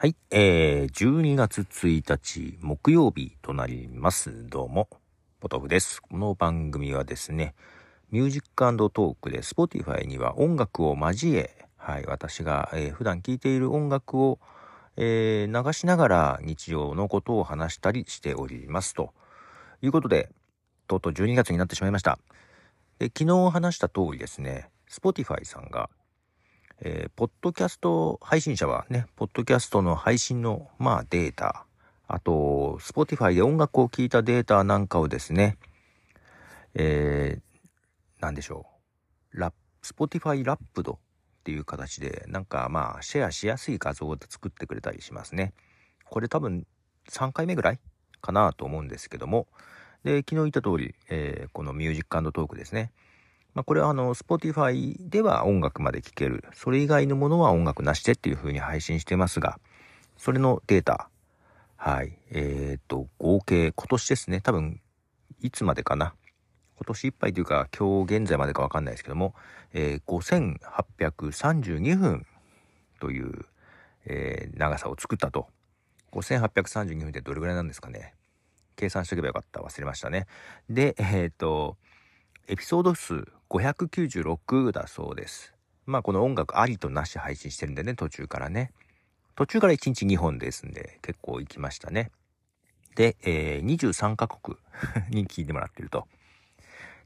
はい、えー、12月1日木曜日となります。どうも、ポトフです。この番組はですね、 Music Talk で Spotify には音楽を交え、はい、私が、えー普段聴いている音楽を、えー流しながら日常のことを話したりしております。ということで、とうとう12月になってしまいました。昨日話した通りですね、Spotify さんが、えーポッドキャスト配信者はね、ポッドキャストの配信の、まあ、データ、あと、Spotify で音楽を聴いたデータなんかをですね、えー、なんでしょう、ラップ、Spotify ラップドっていう形で、なんかまあ、シェアしやすい画像を作ってくれたりしますね。これ多分、3回目ぐらいかなと思うんですけども、で、昨日言った通り、えーこのミュージックトークですね。まあ、これはあの、Spotify では音楽まで聴ける。それ以外のものは音楽なしでっていう風に配信してますが、それのデータ、はい。えっ、と、合計、今年ですね。多分、いつまでかな。今年いっぱいというか、今日現在までかわかんないですけども、えー5832分という、えー長さを作ったと。5832分ってどれぐらいなんですかね。計算しとけばよかった。忘れましたね。で、えっ、と、エピソード数596だそうです。まあこの音楽ありとなし配信してるんでね、途中からね。途中から1日2本ですんで、結構行きましたね。で、えー23カ国 に聞いてもらってると。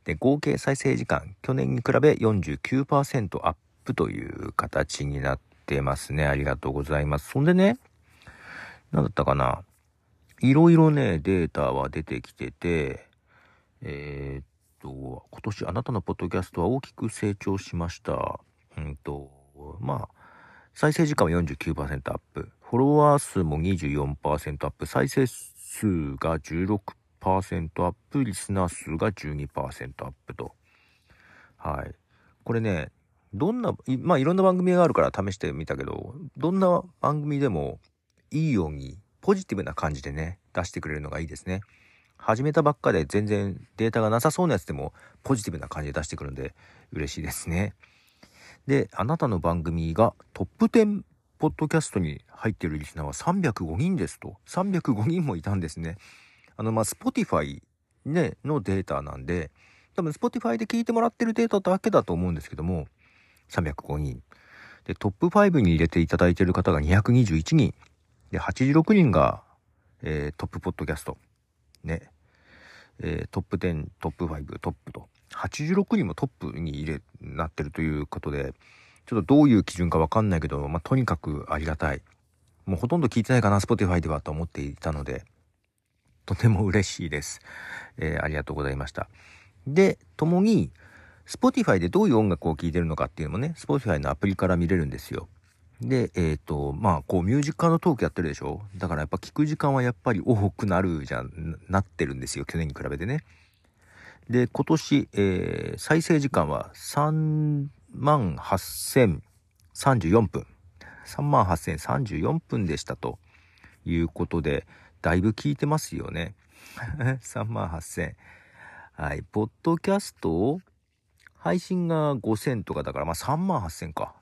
で、合計再生時間、去年に比べ49%アップという形になってますね。ありがとうございます。そんでね、なんだったかな。いろいろね、データは出てきてて、えーと、今年あなたのポッドキャストは大きく成長しました。うんと、まあ、再生時間は49%アップ。フォロワー数も24%アップ。再生数が16%アップ。リスナー数が12%アップと。はい。これね、どんな、まあいろんな番組があるから試してみたけど、どんな番組でもいいようにポジティブな感じでね、出してくれるのがいいですね。始めたばっかで全然データがなさそうなやつでもポジティブな感じで出してくるんで嬉しいですね。で、あなたの番組がトップ10ポッドキャストに入っているリスナーは305人ですと。305人もいたんですね。あの、まあ、Spotify ね、のデータなんで、多分 Spotify で聞いてもらってるデータだけだと思うんですけども、305人。で、トップ5に入れていただいている方が221人。で、86人が、えートップポッドキャスト。ね。えートップ10、トップ5、トップと。86人もトップに入れ、なってるということで、ちょっとどういう基準かわかんないけど、まあ、とにかくありがたい。もうほとんど聞いてないかな、Spotify ではと思っていたので、とても嬉しいです。えーありがとうございました。で、ともに、Spotify でどういう音楽を聴いてるのかっていうのもね、Spotify のアプリから見れるんですよ。で、えっ、と、まあ、こう、ミュージックトークやってるでしょ？だからやっぱ聞く時間はやっぱり多くなるじゃん、なってるんですよ。去年に比べてね。で、今年、えー再生時間は3万8034分。3万8034分でしたということで、だいぶ聞いてますよね。3万8000。はい。ポッドキャストを配信が5000とかだから、まあ3万8000か。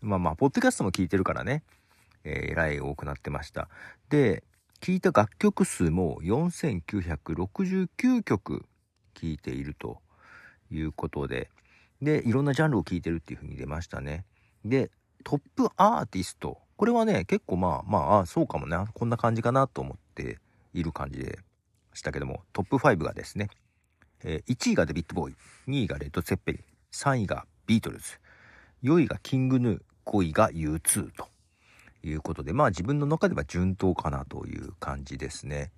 まあまあ、ポッドキャストも聞いてるからね。えーえらい多くなってました。で、聞いた楽曲数も4969曲聞いているということで、で、いろんなジャンルを聞いてるっていう風に出ましたね。で、トップアーティスト。これはね、結構まあまあ、あそうかもね。こんな感じかなと思っている感じでしたけども、トップ5がですね、えー1位がデビッド・ボーイ、2位がレッド・セッペリン、3位がビートルズ、4位がキング・ヌー、5位が U2 ということで、まあ自分の中では順当かなという感じですね。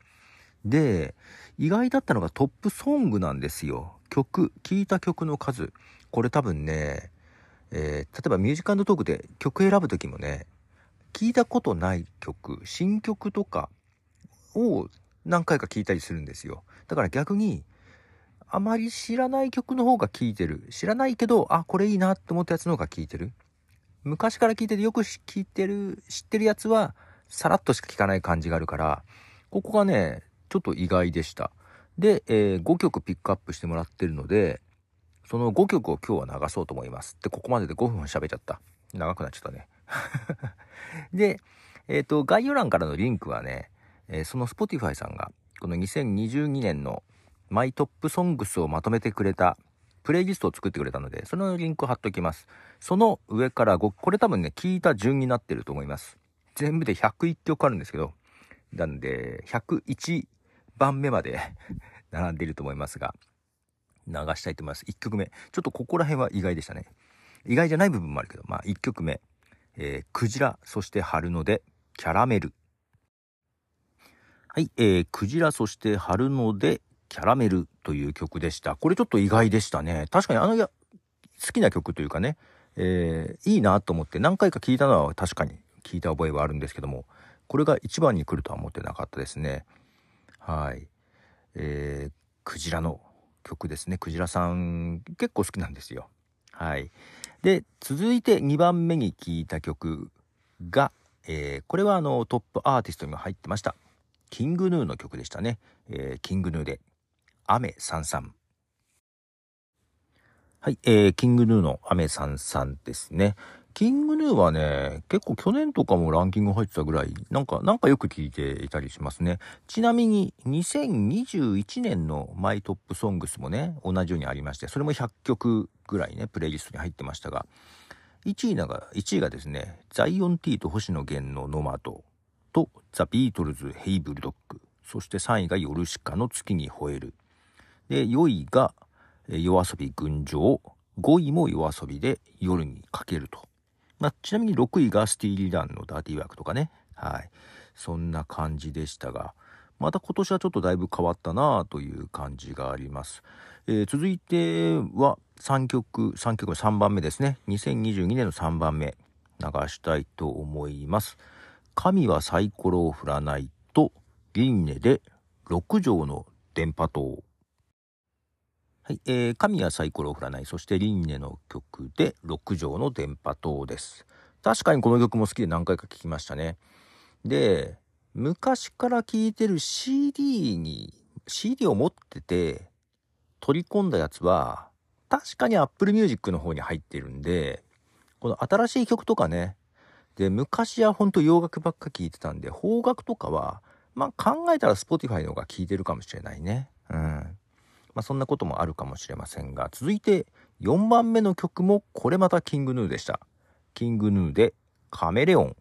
で、意外だったのがトップソングなんですよ。曲、聴いた曲の数。これ多分ね、えー例えばミュージカルトークで曲選ぶ時もね、聞いたことない曲、新曲とかを何回か聞いたりするんですよ。だから逆に、あまり知らない曲の方が聴いてる。知らないけど、あ、これいいなって思ったやつの方が聴いてる。昔から聴いててよく聴いてる、知ってるやつは、さらっとしか聴かない感じがあるから、ここがね、ちょっと意外でした。で、えー5曲ピックアップしてもらってるので、その5曲を今日は流そうと思います。で、ここまでで5分喋っちゃった。長くなっちゃったね。で、えっ、ー、と、概要欄からのリンクはね、えー、その Spotify さんが、この2022年のマイトップソングスをまとめてくれたプレイリストを作ってくれたので、そのリンクを貼っておきます。その上から5、これ多分ね、聞いた順になってると思います。全部で101曲あるんですけど、なんで、101番目まで 並んでいると思いますが、流したいと思います。1曲目。ちょっとここら辺は意外でしたね。意外じゃない部分もあるけど、まあ1曲目。えー、クジラ、そして春ので、キャラメル。はい、えー、クジラ、そして春ので、キャラメルという曲でした。これちょっと意外でしたね。確かにあの、好きな曲というかね、えー、いいなと思って何回か聴いたのは確かに聞いた覚えはあるんですけども、これが一番に来るとは思ってなかったですね。はい。えー、クジラの曲ですね。クジラさん結構好きなんですよ。はい。で、続いて2番目に聴いた曲が、えー、これはあのトップアーティストにも入ってました。キングヌーの曲でしたね。えー、キングヌーで、雨さんさん。はい、えー、キングヌーの雨さんさんですね。King Gnu はね、結構去年とかもランキング入ってたぐらい、なんか、なんかよく聞いていたりしますね。ちなみに、2021年の My Top Songs もね、同じようにありまして、それも100曲ぐらいね、プレイリストに入ってましたが、1位が、1位がですね、 Zion.T と星野源のノマドと、ザ・ビートルズ・ Hey Bulldog、そして3位がヨルシカの月に吠える。で、4位が、夜遊び群青、5位も夜遊びで夜にかけると。まあ、ちなみに6位がスティーリーランのダーティーワークとかね。はい。そんな感じでしたが、また今年はちょっとだいぶ変わったなという感じがあります。えー、続いては3曲、3曲目3番目ですね。2022年の3番目流したいと思います。神はサイコロを振らないと、輪廻で6畳の電波塔。はい、えー、神谷サイコロを振らない、そしてリンネの曲で6畳の電波塔です。確かにこの曲も好きで何回か聴きましたね。で、昔から聴いてる CD に、CD を持ってて取り込んだやつは、確かに Apple Music の方に入ってるんで、この新しい曲とかね、で、昔はほんと洋楽ばっか聴いてたんで、邦楽とかは、まあ考えたら Spotify の方が聴いてるかもしれないね。うん。まあ、そんなこともあるかもしれませんが、続いて4番目の曲もこれまたキングヌーでした。キングヌーでカメレオン。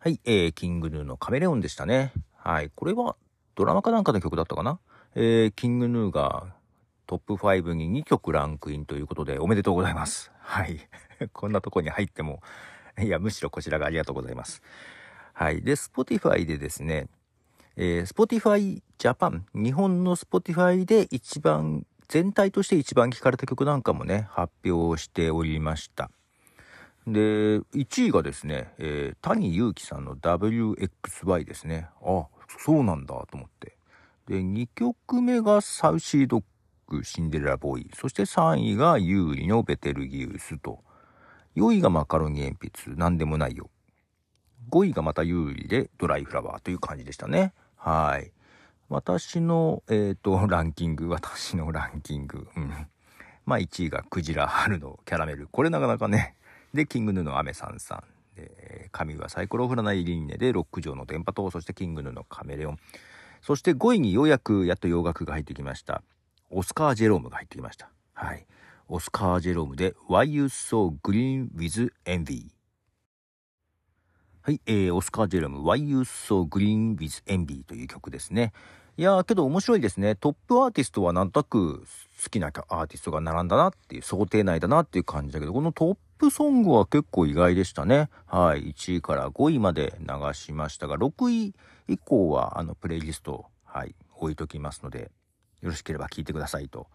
はい、えー、キングヌーのカメレオンでしたね。はい、これはドラマかなんかの曲だったかな？えー、キングヌーがトップ5に2曲ランクインということでおめでとうございます。はい。こんなとこに入っても、いや、むしろこちらがありがとうございます。はい。で、Spotify でですね、えー、Spotify Japan、日本の Spotify で一番、全体として一番聴かれた曲なんかもね、発表しておりました。で、1位がですね、えー、谷祐希さんの WXY ですね。あ、そうなんだと思って。で、2曲目がサウシードッグ、シンデレラボーイ。そして3位がユーリのベテルギウスと。4位がマカロニ鉛筆、なんでもないよ。5位がまた有利でドライフラワーという感じでしたね。はい。私の、えっ、ー、と、ランキング、私のランキング。うん。まあ、1位がクジラ春のキャラメル。これなかなかね。で、キングヌーのアメさんさん。で、神はサイコロフラナイリンネでロック城の電波塔。そしてキングヌーのカメレオン。そして5位にようやくやっと洋楽が入ってきました。オスカー・ジェロームが入ってきました。はい。オスカー・ジェロームで Why You So Green with Envy？はい、えー、オスカー・ジェラム、Why You So Green with Envy という曲ですね。いやー、けど面白いですね。トップアーティストはなんとなく好きなアーティストが並んだなっていう、想定内だなっていう感じだけど、このトップソングは結構意外でしたね。はい、1位から5位まで流しましたが、6位以降はあのプレイリスト、はい、置いときますので、よろしければ聴いてくださいと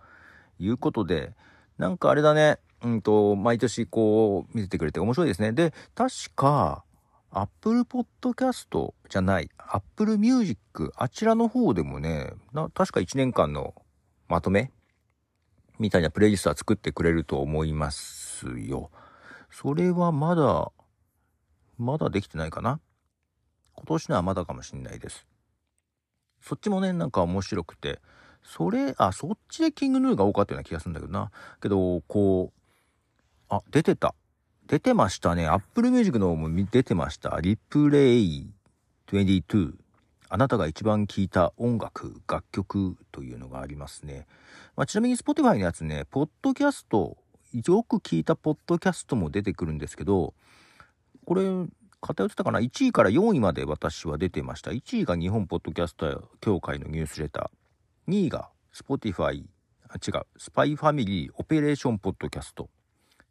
いうことで、なんかあれだね、うんと、毎年こう見せてくれて面白いですね。で、確か、Apple Podcast じゃない、Apple Music、あちらの方でもね、な確か1年間のまとめみたいなプレイリストは作ってくれると思いますよ。それはまだ、まだできてないかな今年のはまだかもしんないです。そっちもね、なんか面白くて、それ、あ、そっちでキングヌーが多かったような気がするんだけどな。けど、こう、あ、出てた。出てましたね。Apple Music の方も出てました。リプレイ22。あなたが一番聴いた音楽、楽曲というのがありますね。まあ、ちなみに Spotify のやつね、ポッドキャスト、よく聞いたポッドキャストも出てくるんですけど、これ、偏ってたかな ?1 位から4位まで私は出てました。1位が日本ポッドキャスト協会のニュースレター。2位が Spotify、あ、違う、 SPY FAMILY Operation Podcast。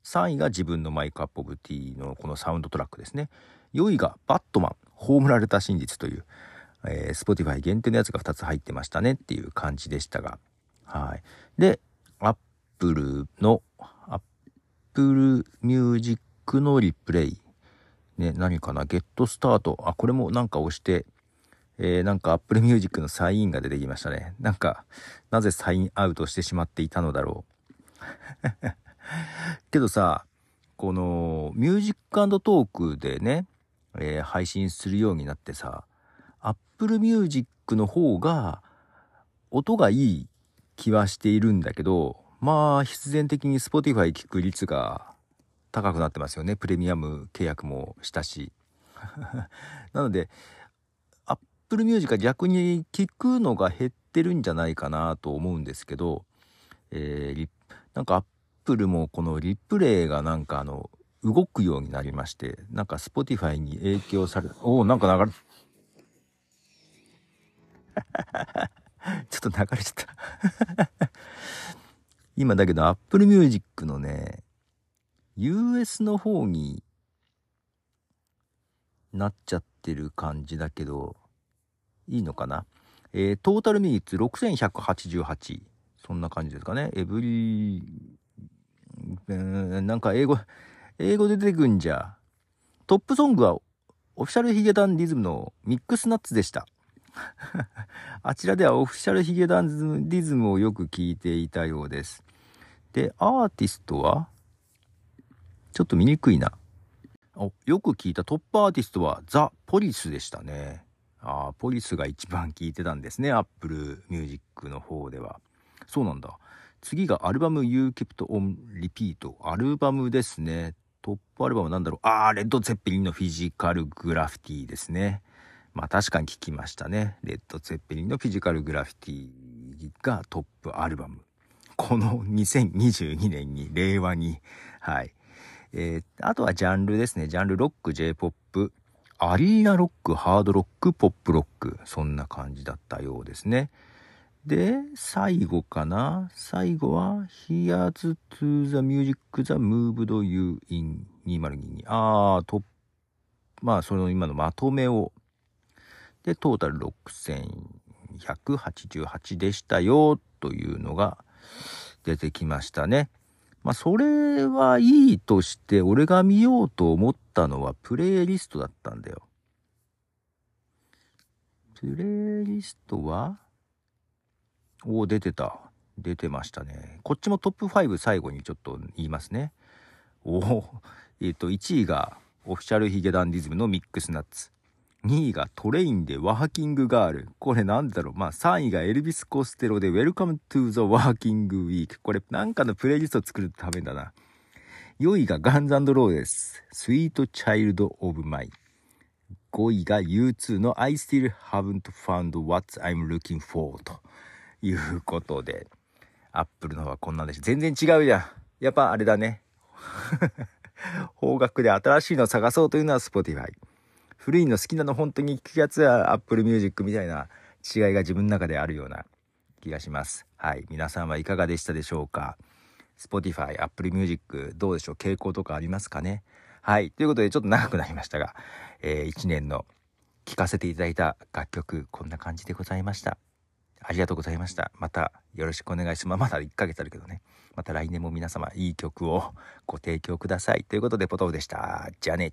3位が自分の My Cup of Tea のこのサウンドトラックですね。4位がバットマン、葬られた真実という、えー、Spotify 限定のやつが2つ入ってましたねっていう感じでしたが。はい。で、Apple の、Apple Music の Replay。ね、何かな？ Get Started。あ、これもなんか押して、えー、なんか Apple Music のサインが出てきましたね。なんか、なぜサインアウトしてしまっていたのだろう。けどさ、このミュージックトークでね、えー、配信するようになってさ、Apple Music の方が音がいい気はしているんだけど、まあ必然的に Spotify 聞く率が高くなってますよね。プレミアム契約もしたし。なので、Apple Music は逆に聞くのが減ってるんじゃないかなと思うんですけど、えー、なんかップルもこのリプレイがなんかあの、動くようになりまして、なんか Spotify に影響され、おお、なんか流れ、ちょっと流れちゃった今だけど Apple Music のね、US の方になっちゃってる感じだけど、いいのかな？えー、トータルミニッツ6188。そんな感じですかね。エブリなんか英語、英語で出てくんじゃ。トップソングはオフィシャルヒゲダンディズムのミックスナッツでした。あちらでは Official髭男dism をよく聞いていたようです。で、アーティストは？ちょっと見にくいな。よく聞いたトップアーティストはザ・ポリスでしたね。ああ、ポリスが一番聞いてたんですね。 Apple Music の方では。そうなんだ。次がアルバム You Kept On Repeat。アルバムですね。トップアルバムなんだろう？あー、レッド・ゼッペリンの Physical Graffiti ですね。まあ確かに聞きましたね。レッド・ゼッペリンのフィジカルグラフィティがトップアルバム。この2022年に、令和に。はい。えー、あとはジャンルですね。ジャンルロック、J-POP、アリーナロック、ハードロック、ポップロック。そんな感じだったようですね。で、最後かな？最後は、Here's to the music the moved you in 2022。あー、と、まあ、その今のまとめを。で、トータル6188でしたよ、というのが出てきましたね。まあ、それはいいとして、俺が見ようと思ったのはプレイリストだったんだよ。プレイリストは？おお、出てた。出てましたね。こっちもトップ5最後にちょっと言いますね。おお、えっ、ー、と、1位がオフィシャルヒゲダンディズムのミックスナッツ。2位がトレインでワーキングガール。これなんだろう。まあ3位がエルビス・コステロで Welcome to the Working Week。これなんかのプレイリスト作るためだな。4位がガンズローです。Sweet Child of Mine。5位が U2 の I Still Haven't Found What I'm Looking For と。いうことで、アップルの方はこんなんでし全然違うじゃん。やっぱあれだね。方角で新しいのを探そうというのは Spotify。古いの好きなの本当に聞くやつは Apple Music みたいな違いが自分の中であるような気がします。はい。皆さんはいかがでしたでしょうか ?Spotify、Apple Music どうでしょう？傾向とかありますかね？はい。ということでちょっと長くなりましたが、えー、1年の聴かせていただいた楽曲、こんな感じでございました。ありがとうございました。またよろしくお願いします。まだ1ヶ月あるけどね。また来年も皆様いい曲をご提供ください。ということで、ポトフでした。じゃあね。